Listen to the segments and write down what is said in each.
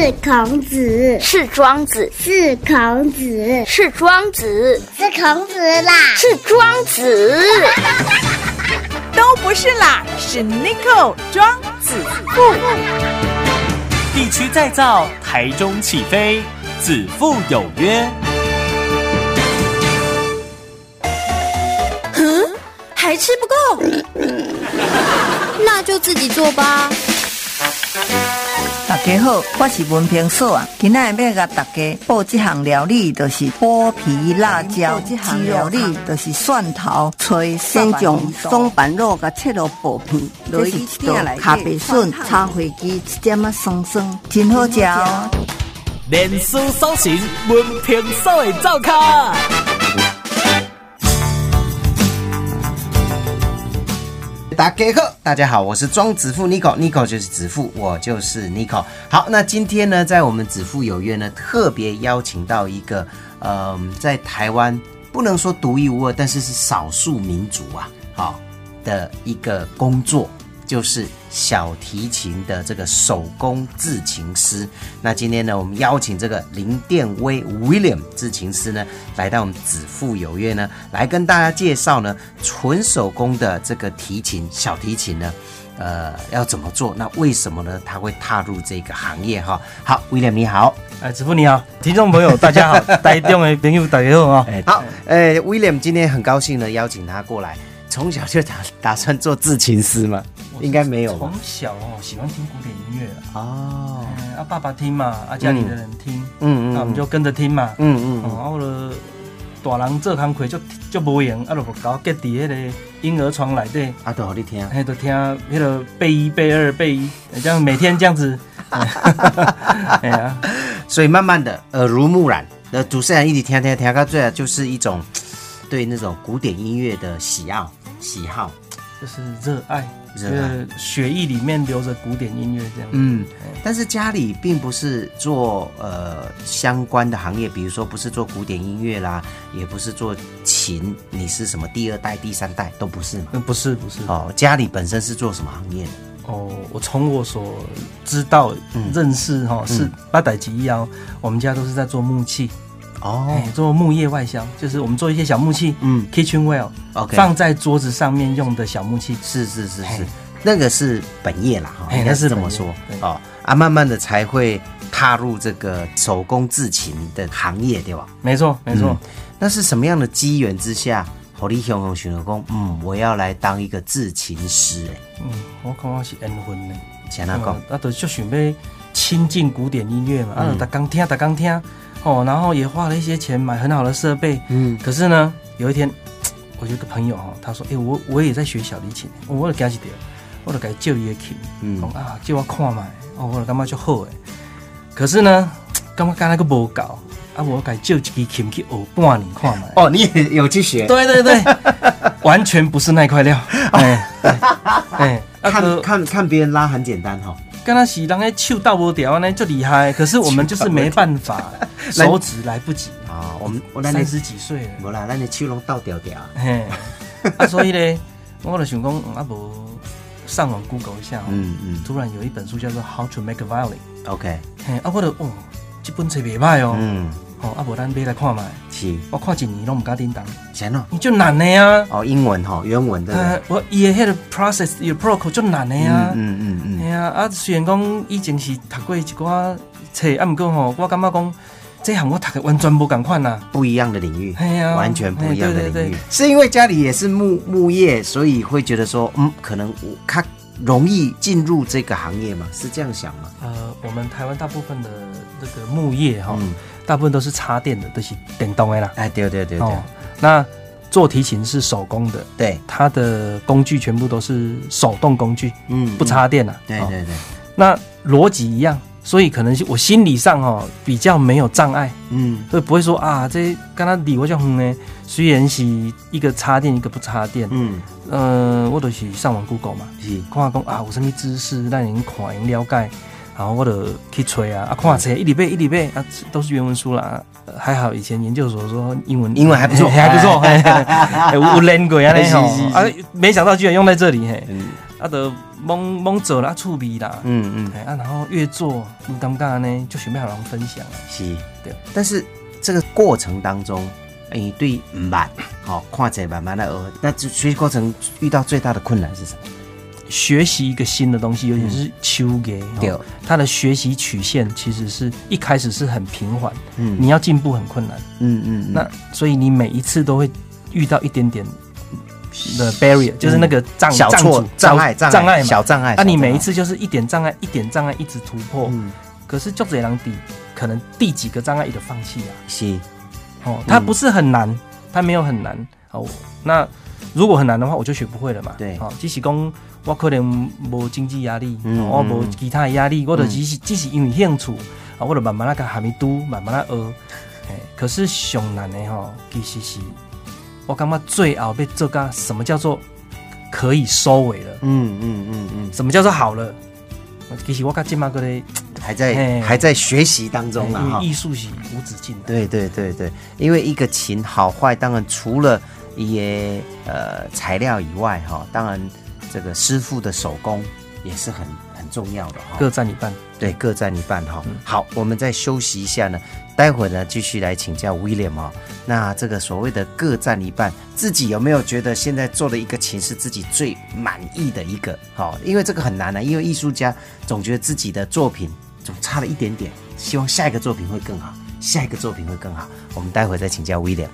是孔子，是庄子，是孔子，是庄子，是孔子啦，是庄子，都不是啦，是 n i c o 庄子富。地区再造，台中起飞，子父有约。嗯，还吃不够，那就自己做吧。大家好，我是文平嫂啊。今仔要甲大家报这项料理，就是剥皮辣椒。这项料理就是蒜头、吹先将松板肉甲切落薄片，落去一道咖啡笋、炒花枝，一点啊酸酸，真好食哦。连书手行，文平嫂的灶卡。大家好，大家好，我是庄子富 Nico，Nico 就是子富，我就是 Nico。好，那今天呢，在我们子富有约呢，特别邀请到一个，嗯，在台湾不能说独一无二，但是是少数民族啊，好，的一个工作。就是小提琴的这个手工制琴师。那今天呢，我们邀请这个林殿威 William 制琴师呢，来到我们子父有约呢，来跟大家介绍呢，纯手工的这个提琴小提琴呢，呃，要怎么做？那为什么呢？他会踏入这个行业哈？好，William 你好，哎，子父你好，听众朋友大家好，台中的朋友大家好啊。好，哎，William 今天很高兴呢，邀请他过来。从小就打打算做制琴师吗？应该没有。从小哦，喜欢听古典音乐哦，啊，爸爸听嘛，啊，家里的人听，嗯嗯，那我们就跟着听嘛，嗯嗯。然后呢，大人做工课就就无用，啊，就搞隔伫迄个婴儿床内底，啊，都好你听，嘿，都听迄个背一背二背一，这样每天这样子，哎呀，所以慢慢的耳濡目染，那主持人一直听听听到最后就是一种对那种古典音乐的喜爱。喜好就是热爱，热爱血液里面流着古典音乐这样。嗯，但是家里并不是做呃相关的行业，比如说不是做古典音乐啦，也不是做琴，你是什么第二代、第三代都不是嘛？嗯，不是不是。哦，家里本身是做什么行业的？哦，我从我所知道、认识哈，是八代吉腰，我们家都是在做木器。哦，做木业外销，就是我们做一些小木器，嗯，kitchen well，OK，放在桌子上面用的小木器，是是是是，那个是本业啦，哈，应该是这么说，哦，啊，慢慢的才会踏入这个手工制琴的行业，对吧？没错没错，那是什么样的机缘之下，火力雄雄选了工，嗯，我要来当一个制琴师，哎，嗯，我感觉是缘分呢，像那讲，啊，就就准备亲近古典音乐嘛，啊，打刚听打刚听。哦，然后也花了一些钱买很好的设备，嗯，可是呢，有一天，我有个朋友哈，他说，哎，我我也在学小提琴，我了加几点，我了改旧一个琴，嗯，啊，借我看嘛，哦，我了干嘛就好哎，可是呢，干嘛干那个不搞，啊，我改借一支琴去学半年看嘛，哦，你也有去学，对对对，完全不是那块料，哎，哎，看看看别人拉很简单哈。跟他洗，人家手到不掉呢，就厉害。可是我们就是没办法，手指来不及啊。我们我三十几岁了，无啦，那你手拢倒掉掉。嘿，啊，所以呢，我就想讲，啊不，上网 Google 一下，嗯嗯，突然有一本书叫做《How to Make a Violin》。OK，嘿，啊，我就哦，这本册袂歹哦。嗯。哦，啊，无咱买来看嘛。是。我看一年拢唔敢叮当。钱哦。你就难的呀。哦，英文哈，原文的。我伊迄个 process 有 protocol 就难的呀。嗯嗯嗯。哎呀，啊，虽然讲以前是读过一寡册，啊，毋过吼，我感觉讲这行我读的完全无共款呐。不一样的领域。完全不一样的领域。是因为家里也是木木业，所以会觉得说，嗯，可能我看容易进入这个行业吗？是这样想吗？呃，我们台湾大部分的这个木业哈。大部分都是插电的，都是电动的啦。哎，对对对对。那做提琴是手工的，对，它的工具全部都是手动工具，嗯，不插电的。对对对。那逻辑一样，所以可能我心理上哈比较没有障碍，嗯，所以不会说啊，这刚刚理我就哼呢。虽然是一个插电，一个不插电，嗯，呃，我都是上网 Google 嘛，是看讲啊，有什么知识让人看，人了解。然后我就去吹啊，啊，看册一礼拜一礼拜啊，都是原文书啦。还好以前研究所说英文英文还不错，还不错，有练过 啊没想到居然用在这里嘿。啊，都懵懵走啦，触鼻啦，嗯嗯，哎啊，然后越做你尴尬呢，就准备好人分享。了，是，对。但是这个过程当中，你，对慢，好，看起来慢慢的学，那学习过程遇到最大的困难是什么？学习一个新的东西，尤其是秋给，对，他的学习曲线其实是一开始是很平缓，嗯，你要进步很困难，嗯嗯，那所以你每一次都会遇到一点点的 barrier，就是那个障小错障碍障碍小障碍，那你每一次就是一点障碍一点障碍一直突破，嗯，可是就这样底，可能第几个障碍你都放弃了，是，哦，它不是很难，它没有很难，哦，那如果很难的话，我就学不会了嘛，对，哦，即使讲。我可能无经济压力，我无其他压力，我就只是只是因为兴趣，啊，我就慢慢那个还没读，慢慢来学。可是上难的吼，其实是我感觉最后被做个什么叫做可以收尾了？嗯嗯嗯嗯，什么叫做好了？其实我看金马哥的还在还在学习当中啊，艺术是无止境的。对对对对，因为一个琴好坏，当然除了一些呃材料以外，哈，当然。这个师傅的手工也是很很重要的哈，各占一半，对，各占一半哈。好，我们再休息一下呢，待会呢继续来请教 William 哦。那这个所谓的各占一半，自己有没有觉得现在做的一个琴是自己最满意的一个？好，因为这个很难呢，因为艺术家总觉得自己的作品总差了一点点，希望下一个作品会更好，下一个作品会更好。我们待会再请教 William。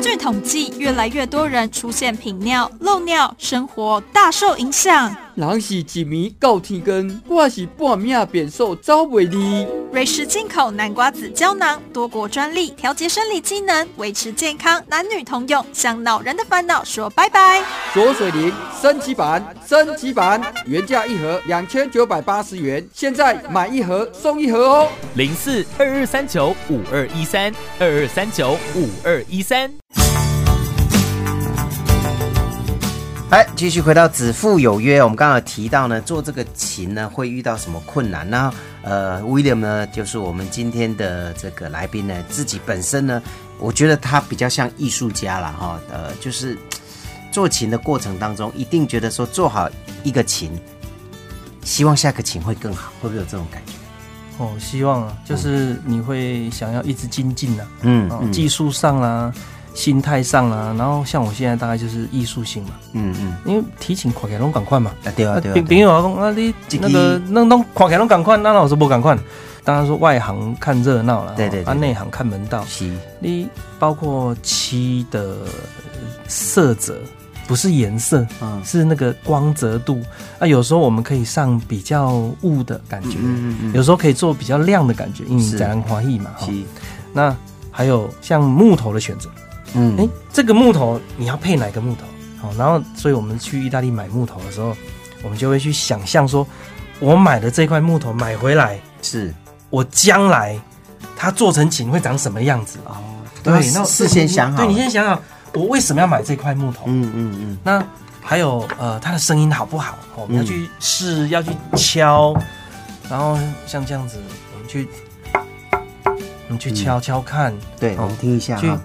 据统计，越来越多人出现频尿、漏尿，生活大受影响。人是一米到天根，我是半命变瘦走袂离。瑞士进口南瓜子胶囊，多国专利，调节生理机能，维持健康，男女通用，向恼人的烦恼说拜拜。左水灵升级版，升级版原价一盒两千九百八十元，现在买一盒送一盒哦。零四二二三九五二一三二二三九五二一三。来，继续回到子父有约。我们刚刚提到呢，做这个琴呢会遇到什么困难呢？呃，William 呢，就是我们今天的这个来宾呢，自己本身呢，我觉得他比较像艺术家了哈。呃，就是做琴的过程当中，一定觉得说做好一个琴，希望下个琴会更好，会不会有这种感觉？哦，希望啊，就是你会想要一直精进呢。嗯，技术上啦。心态上啊，然后像我现在大概就是艺术性嘛，嗯嗯，因为提琴跨开拢赶快嘛，啊对啊对啊，朋朋友啊讲啊你那个那弄跨开拢赶快，那老师不赶快，当然说外行看热闹了，对对，啊内行看门道，你包括漆的色泽，不是颜色，嗯，是那个光泽度，啊有时候我们可以上比较雾的感觉，嗯嗯，有时候可以做比较亮的感觉，因为自然花艺嘛，哈，那还有像木头的选择。嗯，哎，这个木头你要配哪个木头？好，然后，所以我们去意大利买木头的时候，我们就会去想象说，我买的这块木头买回来，是我将来它做成琴会长什么样子？哦，对，那事先想好，对你先想好，我为什么要买这块木头？嗯嗯嗯。那还有呃，它的声音好不好？我们要去试，要去敲，然后像这样子，我们去，我们去敲敲看，对，我们听一下哈。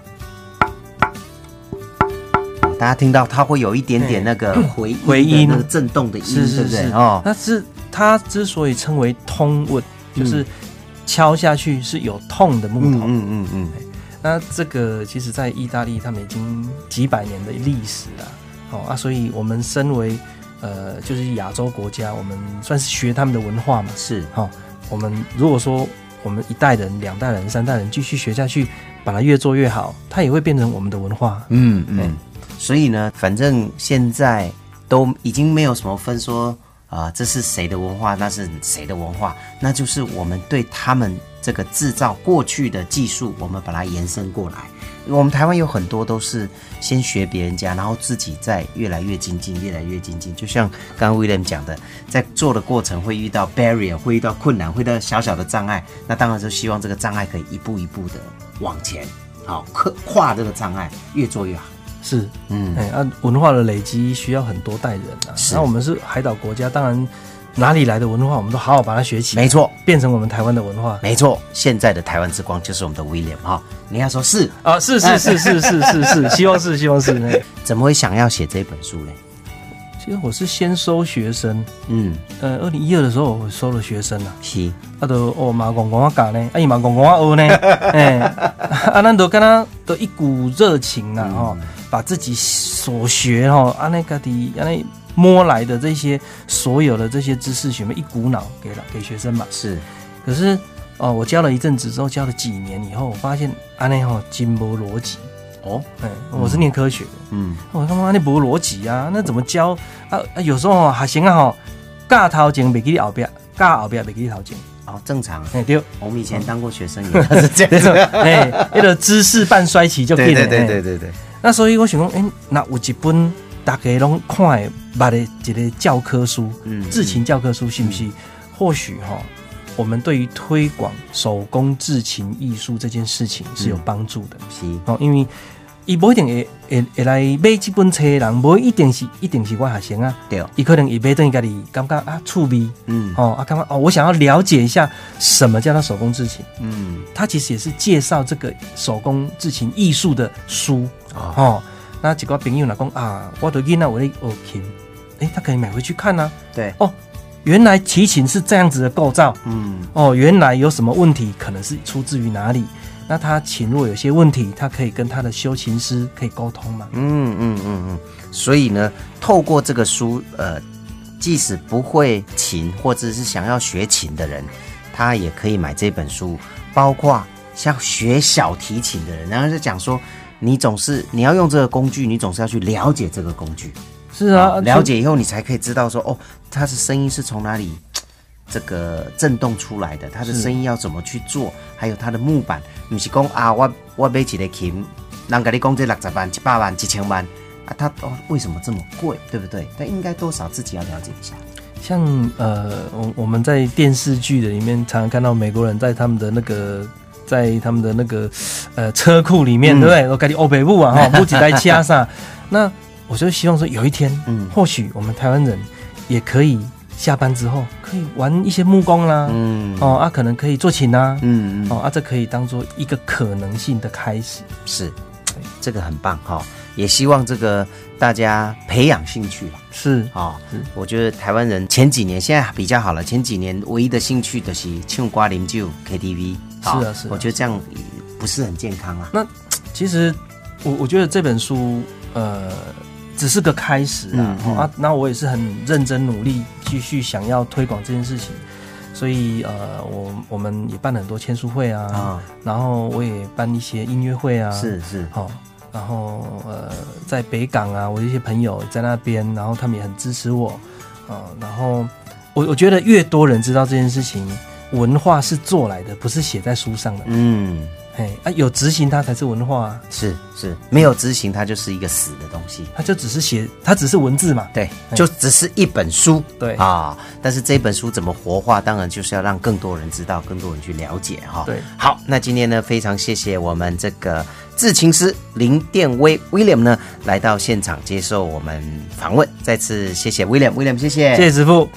大家听到它会有一点点那个 回回音、那个震动的音，是不是？哦，那是它之所以称为通问，就是敲下去是有痛的木头。嗯嗯嗯。那这个其实，在意大利，他们已经几百年的历史了。哦啊，所以我们身为呃，就是亚洲国家，我们算是学他们的文化嘛。是。哦，我们如果说我们一代人、两代人、三代人继续学下去，把它越做越好，它也会变成我们的文化。嗯嗯。所以呢，反正现在都已经没有什么分说啊，这是谁的文化，那是谁的文化，那就是我们对他们这个制造过去的技术，我们把它延伸过来。我们台湾有很多都是先学别人家，然后自己再越来越精进，越来越精进。就像刚刚 William 讲的，在做的过程会遇到 barrier，会遇到困难，会遇到小小的障碍，那当然就希望这个障碍可以一步一步的往前，好，跨跨这个障碍，越做越好。是，嗯，哎，啊，文化的累积需要很多代人啊。那我们是海岛国家，当然哪里来的文化，我们都好好把它学起。没错，变成我们台湾的文化。没错，现在的台湾之光就是我们的威廉哈。你要说是啊，是是是是是是 是，希望是希望是。怎么会想要写这本书呢？其实我是先收学生，嗯，呃，二零一二的时候我收了学生啊，是，啊都哦马公公啊教呢，啊伊马公公啊学呢，哎，啊咱都跟他都一股热情呐，哈，把自己所学哈，啊那个的啊那摸来的这些所有的这些知识，全部一股脑给了给学生嘛，是，可是哦我教了一阵子之后，教了几年以后，我发现啊那哈金波逻辑。哦，哎，我是念科学的，嗯，我他妈那不逻辑啊，那怎么教？啊？啊，有时候还行啊哈，尬头前没给你后边，尬后边没给你头前，哦，正常，哎对，我们以前当过学生也是这样子，哎，那个知识半衰期就对对对对对对。那所以我想讲，哎，那有一本大家拢看的捌的一个教科书，嗯，制琴教科书，是不是？或许哈，我们对于推广手工制琴艺术这件事情是有帮助的，是。哦，因为。伊不一定会会会来买这本册的人，不一定是一定是我学生啊。对，伊可能伊买等于家己感觉啊趣味，嗯，哦啊，感觉哦，我想要了解一下什么叫做手工制琴，嗯，他其实也是介绍这个手工制琴艺术的书哦。那几个朋友呢讲啊，我的囡仔我的学琴，哎，他可以买回去看啊。对，哦，原来提琴是这样子的构造，嗯，哦，原来有什么问题，可能是出自于哪里。那他琴若有些问题，他可以跟他的修琴师可以沟通嘛？嗯嗯嗯嗯。所以呢，透过这个书，呃，即使不会琴或者是想要学琴的人，他也可以买这本书。包括像学小提琴的人，然后就讲说，你总是你要用这个工具，你总是要去了解这个工具。是啊，了解以后，你才可以知道说，哦，它的声音是从哪里。这个震动出来的，它的声音要怎么去做？还有它的木板，不是讲啊，我我买一个琴，人跟你讲这六十万、一百万、几千万啊，它哦为什么这么贵？对不对？但应该多少自己要了解一下。像呃，我我们在电视剧的里面常常看到美国人在他们的那个在他们的那个呃车库里面，对不对？我赶紧欧北部啊，哈，不几台车上。那我就希望说，有一天，嗯，或许我们台湾人也可以。下班之后可以玩一些木工啦，嗯，哦啊，可能可以做琴呐，嗯，哦啊，这可以当做一个可能性的开始，是，这个很棒哈，也希望这个大家培养兴趣了，是。啊，我觉得台湾人前几年现在比较好了，前几年唯一的兴趣的是唱瓜啉酒 KTV，是啊是，我觉得这样不是很健康啊。那 其实我我觉得这本书呃。只是个开始啊！啊，那我也是很认真努力，继续想要推广这件事情。所以呃，我我们也办了很多签书会啊，然后我也办一些音乐会啊，是是，好，然后呃，在北港啊，我一些朋友在那边，然后他们也很支持我啊。然后我我觉得越多人知道这件事情，文化是做来的，不是写在书上的。嗯。哎啊，有执行它才是文化啊，是是，没有执行它就是一个死的东西，它就只是写，它只是文字嘛，对，就只是一本书，对。啊，但是这本书怎么活化，当然就是要让更多人知道，更多人去了解哈。对，好，那今天呢，非常谢谢我们这个制琴师林殿威 William 呢来到现场接受我们访问，再次谢谢 William，William 谢谢，谢谢师傅。